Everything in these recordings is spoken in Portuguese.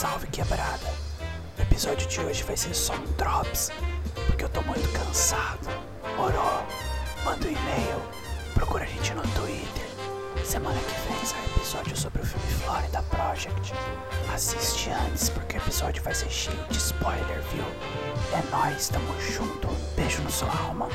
salve quebrada. O episódio de hoje vai ser só um drops, porque eu tô muito cansado. Moro, manda um e-mail, procura a gente no Twitter. Semana que vem sai episódio sobre o filme Florida Project. Assiste antes, porque o episódio vai ser cheio de spoiler, viu? É nóis, tamo junto. Beijo na sua alma.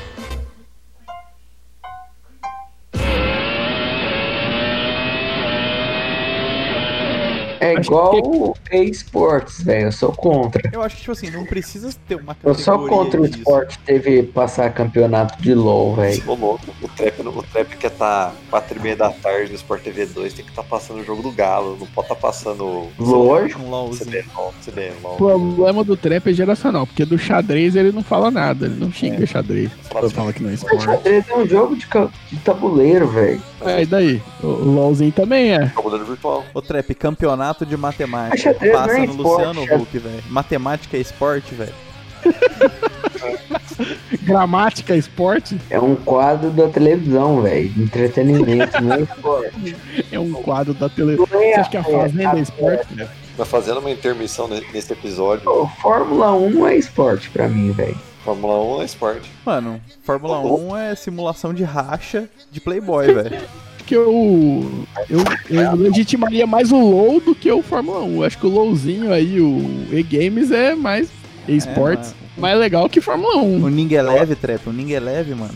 É igual o esportes, velho. Eu sou contra. Eu acho que, tipo assim, não precisa ter uma Eu sou contra o esporte TV passar campeonato de LOL, velho. O trap, o trap quer tá 4 e meia da tarde no Sport TV 2, tem que estar passando o jogo do Galo, não pode estar passando Lógico. CBLOL, CBLOL. O problema do trap é geracional, porque do xadrez ele não fala nada, ele não xinga xadrez. Ele fala que não é Mas esporte. xadrez é um jogo de, de tabuleiro, velho. É, e daí? O o LOLzinho também é. Tabuleiro virtual. Ô, Trap, campeonato de matemática. Mas não Passa é no esporte, Luciano xadrez. Huck, velho. Matemática é esporte, velho. Gramática, esporte, É um quadro da televisão, velho. Entretenimento, não é esporte. é um quadro da televisão. Não Você é acha que a Fazenda é esporte? velho? Vai fazendo uma intermissão ne- nesse episódio. Ô, Fórmula 1 não é esporte pra mim, velho. Fórmula 1 é esporte. Mano, Fórmula 1 é simulação de racha de Playboy, velho. Acho que eu, eu, eu legitimaria mais o LOL do que o Fórmula 1. Eu acho que o LOLzinho aí, o E-Games é mais esportes, mano. mais legal que Fórmula 1. O Ning é leve, Trap. O Ning é leve, mano.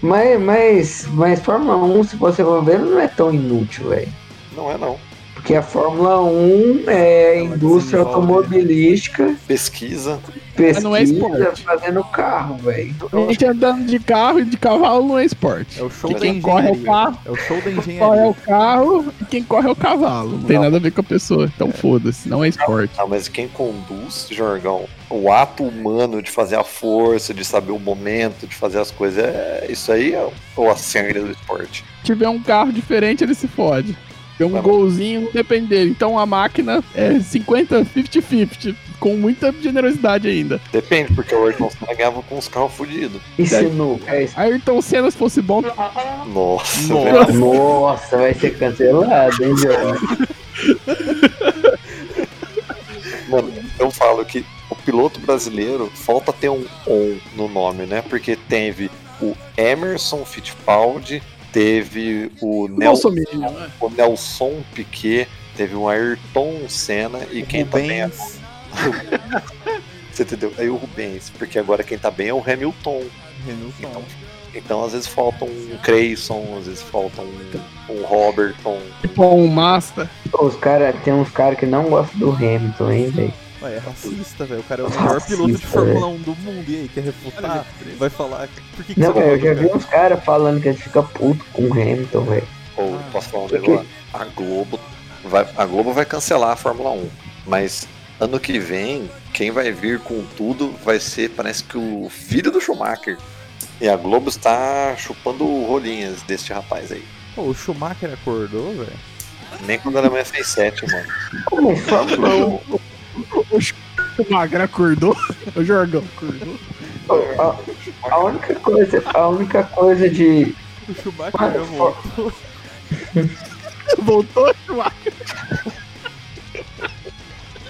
Mas, mas, mas Fórmula 1, se você for ver, não é tão inútil, velho. Não é não. Porque a Fórmula 1 é Ela indústria automobilística, Pesquisa. Pesquisa, não é esporte. fazendo carro, velho. A gente andando de carro e de cavalo não é esporte. É o show da quem corre é o engenharia. carro, É o show da quem corre é engenharia. o carro e quem corre é o cavalo. Não tem nada a ver com a pessoa. Então foda-se, não é esporte. Ah, mas quem conduz, Jorgão, o ato humano de fazer a força, de saber o momento, de fazer as coisas, é, isso aí é o a cerne do esporte. Se tiver um carro diferente, ele se fode. Tem um Tá golzinho, não depende dele. Então a máquina é 50, 50-50, com muita generosidade ainda. Depende, porque o Ayrton Senna ganhava com os carros fodidos. E sinuca? É isso. Ayrton Senna, se fosse bom, Nossa, Nossa. Nossa, vai ser cancelado, hein, Jorge? Mano, eu falo que o piloto brasileiro falta ter um on no nome, né? Porque teve o Emerson Fittipaldi, teve o, Nel Bolsonaro, né? o Nelson Piquet, teve o Ayrton Senna e quem tá bem é Rubens, Você entendeu? Aí o Rubens, porque agora quem tá bem é o Hamilton. Hamilton. Então às vezes falta um Creyson, às vezes falta um, um Roberton. Tipo um Master. Os cara, tem uns caras que não gostam do Hamilton, hein, velho? Ué, é racista, velho. O cara é o melhor Racista, piloto de Fórmula velho. 1 do mundo. E aí, quer refutar? Vai falar. Por que, que Não, velho, eu já vi uns caras falando que eles ficam putos com o Hamilton, velho. Ou Ah, posso falar um porque- negócio? A Globo vai, a Globo vai cancelar a Fórmula 1, mas ano que vem quem vai vir com tudo vai ser parece que o filho do Schumacher. E a Globo está chupando rolinhas deste rapaz aí. Pô, o Schumacher acordou, velho. Nem quando a Alemanha fez 7, mano. Como é Fórmula 1? O Magra acordou. O Jorgão acordou. A, a única coisa, a única coisa de. O Schumacher Mano, já voltou. Voltou, Schumacher.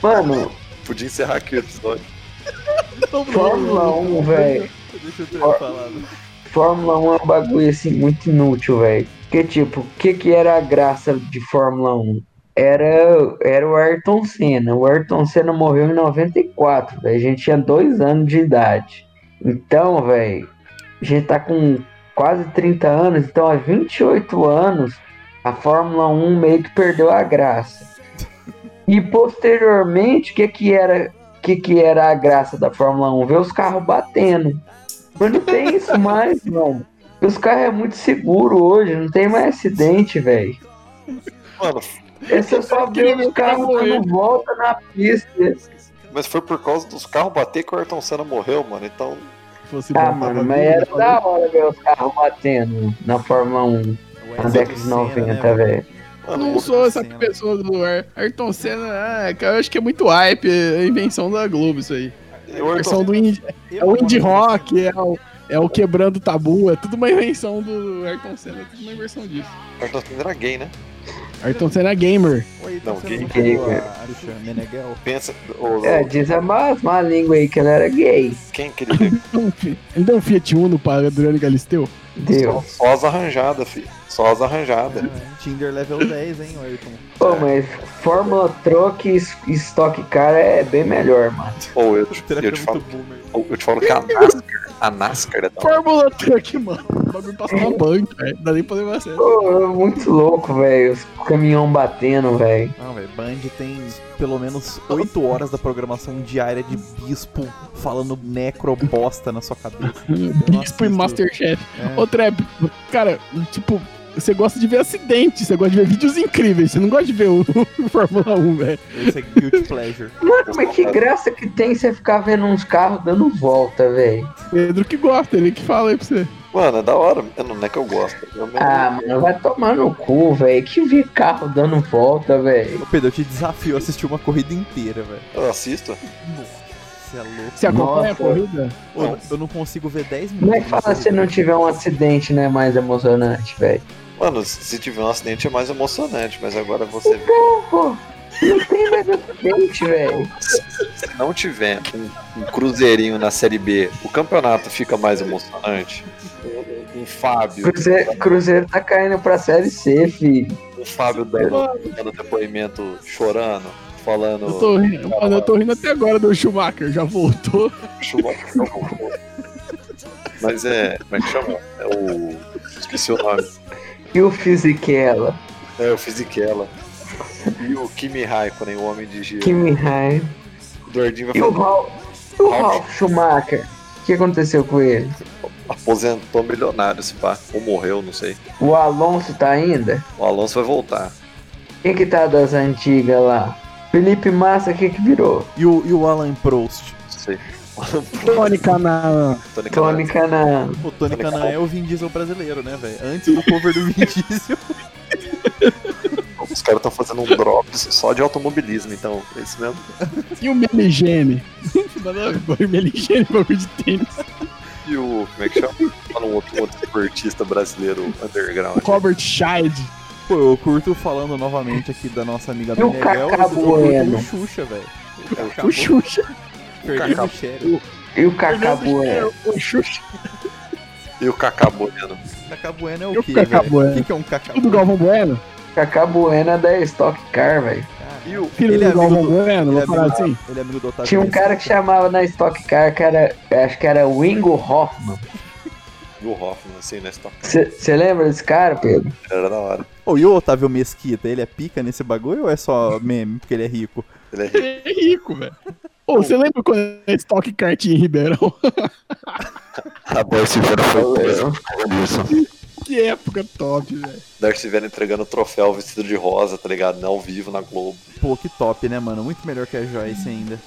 Mano, Podia encerrar aqui o episódio. Fórmula 1, velho. Deixa eu ter falado. Fórmula 1 é um bagulho assim muito inútil, velho. Porque, tipo, o que, que era a graça de Fórmula 1? Era, era o Ayrton Senna. O Ayrton Senna morreu em 94, velho. A gente tinha dois anos de idade. Então, velho, a gente tá com quase 30 anos. Então, há 28 anos, a Fórmula 1 meio que perdeu a graça. E posteriormente, o que, que era que, que era a graça da Fórmula 1? Ver os carros batendo. Mas não tem isso mais, mano. Os carros é muito seguro hoje, não tem mais acidente, velho. Mano, Esse é só ver os carros dando volta na pista. mas foi por causa dos carros bater que o Ayrton Senna morreu, mano. Então, Fosse Ah, mano, mas era da hora ver os carros batendo na Fórmula 1, O na década de Senna, 90, né, velho. Eu não sou essa Senna. pessoa do Ar- Ayrton Senna, ah, cara, eu acho que é muito hype, é a invenção da Globo isso aí. o A do indie, é o indie rock, é o, é o quebrando tabu, é tudo uma invenção do Ayrton Senna, é tudo uma invenção disso. Ayrton Senna era gay, né? Ayrton Senna é gamer. Oi, Não, falou a Aruxa Meneghel? Pensa, ô, É, diz a má, má língua aí que ela era gay. quem que ele deu? Ele deu um Fiat Uno pra Adriano Galisteu. Deu. Só as arranjadas, filho. Só as arranjadas. É, Tinder level 10, hein, Ayrton? Pô, mas Fórmula Truck e Stock Car é bem melhor, mano. Ou eu, Será que eu é te falo, eu te falo que a NASCAR, a NASCAR é da hora. Fórmula Truck, mano. O bagulho passa uma banca, velho. Não dá nem pra levar a sério. Pô, muito louco, velho. Os caminhão batendo, velho. Não, velho, Band tem pelo menos 8 horas da programação diária de bispo falando necrobosta na sua cabeça. Bispo e. Masterchef. É. Ô, Trap, cara, tipo, você gosta de ver acidente, você gosta de ver vídeos incríveis, você não gosta de ver o, o Fórmula 1, velho. Esse é guilty pleasure. Mano, mas que graça que tem você ficar vendo uns carros dando volta, velho. Pedro que gosta, ele que fala aí pra você. Mano, é da hora. Não é que eu gosto. Eu não- Ah, mano, vai tomar no cu, velho. Que ver carro dando volta, velho. Ô, Pedro, eu te desafio a assistir uma corrida inteira, velho. eu assisto. Nossa, você é louco. Você acompanha Nossa. a corrida? Ô, eu- eu não consigo ver 10 minutos. Como é que fala se não tiver um acidente, né? Mais emocionante, velho. Mano, se tiver um acidente é mais emocionante, mas agora você. Pô, pô, não tem mais acidente, velho. Se não tiver um, um cruzeirinho na Série B, o campeonato fica mais emocionante. Um, um Fábio, Cruzeiro, Cruzeiro tá caindo pra Série C, filho. um Fábio dando, dando depoimento chorando, falando. Eu tô rindo, mano, eu tô rindo até agora do Schumacher, já voltou. Schumacher não voltou. Mas é. Como é que chama? É o. Esqueci o nome. E o Fisichella? É o Fisichella. E o Kimi Raikkonen, o homem de gelo. Kimi Raikkonen. O Dordinho vai E o falar. E o Ralf Schumacher? O que aconteceu com ele? Aposentou milionário, se pá. Ou morreu, não sei. O Alonso tá ainda? O Alonso vai voltar. Quem que tá das antigas lá? Felipe Massa, o que que virou? E o, e o Alan Prost? Sei. Tony Canaan. Tony Tony Canaan. Canaan. O Tony Canan é o Vin Diesel brasileiro, né, velho? Antes do cover do Vin Diesel. Os caras estão fazendo um drops só de automobilismo, então. É isso mesmo. E o Meligene. Meligene, bagulho de tênis. E o. Como é que chama? Fala um outro, outro esportista brasileiro underground. Robert Scheid. Pô, eu curto falando novamente aqui da nossa amiga E o Benegel. Cacá Bueno? o Xuxa, velho. O O Xuxa. Fernando Cacá- Scherer. E o Cacá Bueno? O Xuxa. E o Cacá Bueno. Cacá Bueno é o o quê, velho? Bueno? O que, é um Cacá Filho do Galvão Bueno. Cacá Bueno é da Stock Car, velho. E o. Filho Ele é do amigo Galvão do- Bueno, Ele vou é falar assim. ele é amigo do Otávio Tinha um cara que chamava na Stock Car, que era, acho que era Wingo Hoffman. E o Hoffman, assim, né? Stock. Você lembra desse cara, Pedro? Era da hora. Ô, e o Otávio Mesquita, ele é pica nesse bagulho ou é só meme porque ele é rico? Ele é rico. Ele é rico, velho. Ô, você lembra quando a Stock Car tinha em Ribeirão? A Darcy Vera foi péssima. que época top, velho. Darcy Vera entregando o troféu vestido de rosa, tá ligado? Não, ao vivo na Globo. Pô, que top, né, mano? Muito melhor que a Joyce ainda.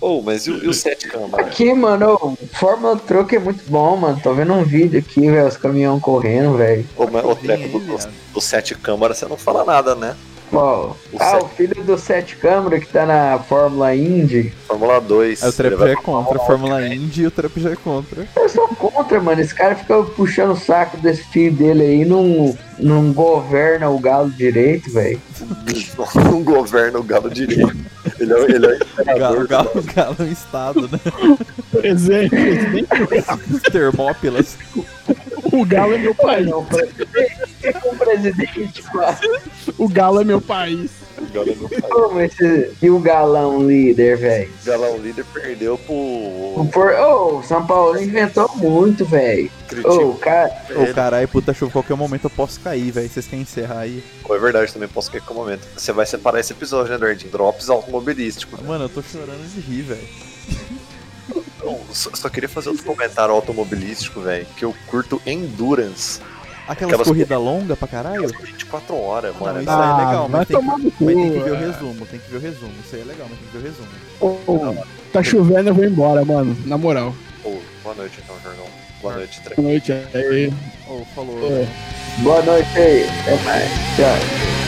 Oh, mas e o, e o Sete Câmara? Aqui, mano, o Fórmula Truck é muito bom, mano. Tô vendo um vídeo aqui, velho, os caminhão correndo, velho. Ô, mas o treco do, do, do Sete Câmara, você não fala nada, né? Qual? O Ah, Sete- o filho do Sete Câmara que tá na Fórmula Indy. Fórmula 2. Aí o Trap já é contra, a Fórmula Indy e o Trap já é contra. Eu sou contra, mano. Esse cara fica puxando o saco desse filho dele aí, não, não governa o galo direito, velho. não governa o galo direito. Ele é, ele é o Galo, galo, galo em estado, né? Exemplo, Termópilas. o Galo é meu país. Um presidente? O Galo é meu país. O galo meu pai. Como esse, e o galão líder, velho? O galão líder perdeu pro. O por... Ô, o São Paulo inventou muito, velho. Ô, Critico. o cara. Ô, caralho, puta chuva, qualquer momento eu posso cair, velho. Vocês querem encerrar aí? É verdade, também posso com o momento. Você vai separar esse episódio, né, Dordinho? Drops automobilístico. Né? Mano, eu tô chorando de rir, velho. Não, só, só queria fazer outro comentário automobilístico, velho. Que eu curto Endurance. Aquelas Aquelas corridas longas pra caralho? 24 horas, Não, mano. isso aí é legal, Ah, vai mas tem, tomar no cu. mas tem que ver o é. resumo, tem que ver o resumo. Isso aí é legal, mas tem que ver o resumo. Ô, tá chovendo, eu vou embora, mano. Na moral. Pô, boa noite, então, Jornal. Boa noite, Trek. Boa noite aí. Ô, falou. Ô. Boa noite aí. Até mais. Tchau.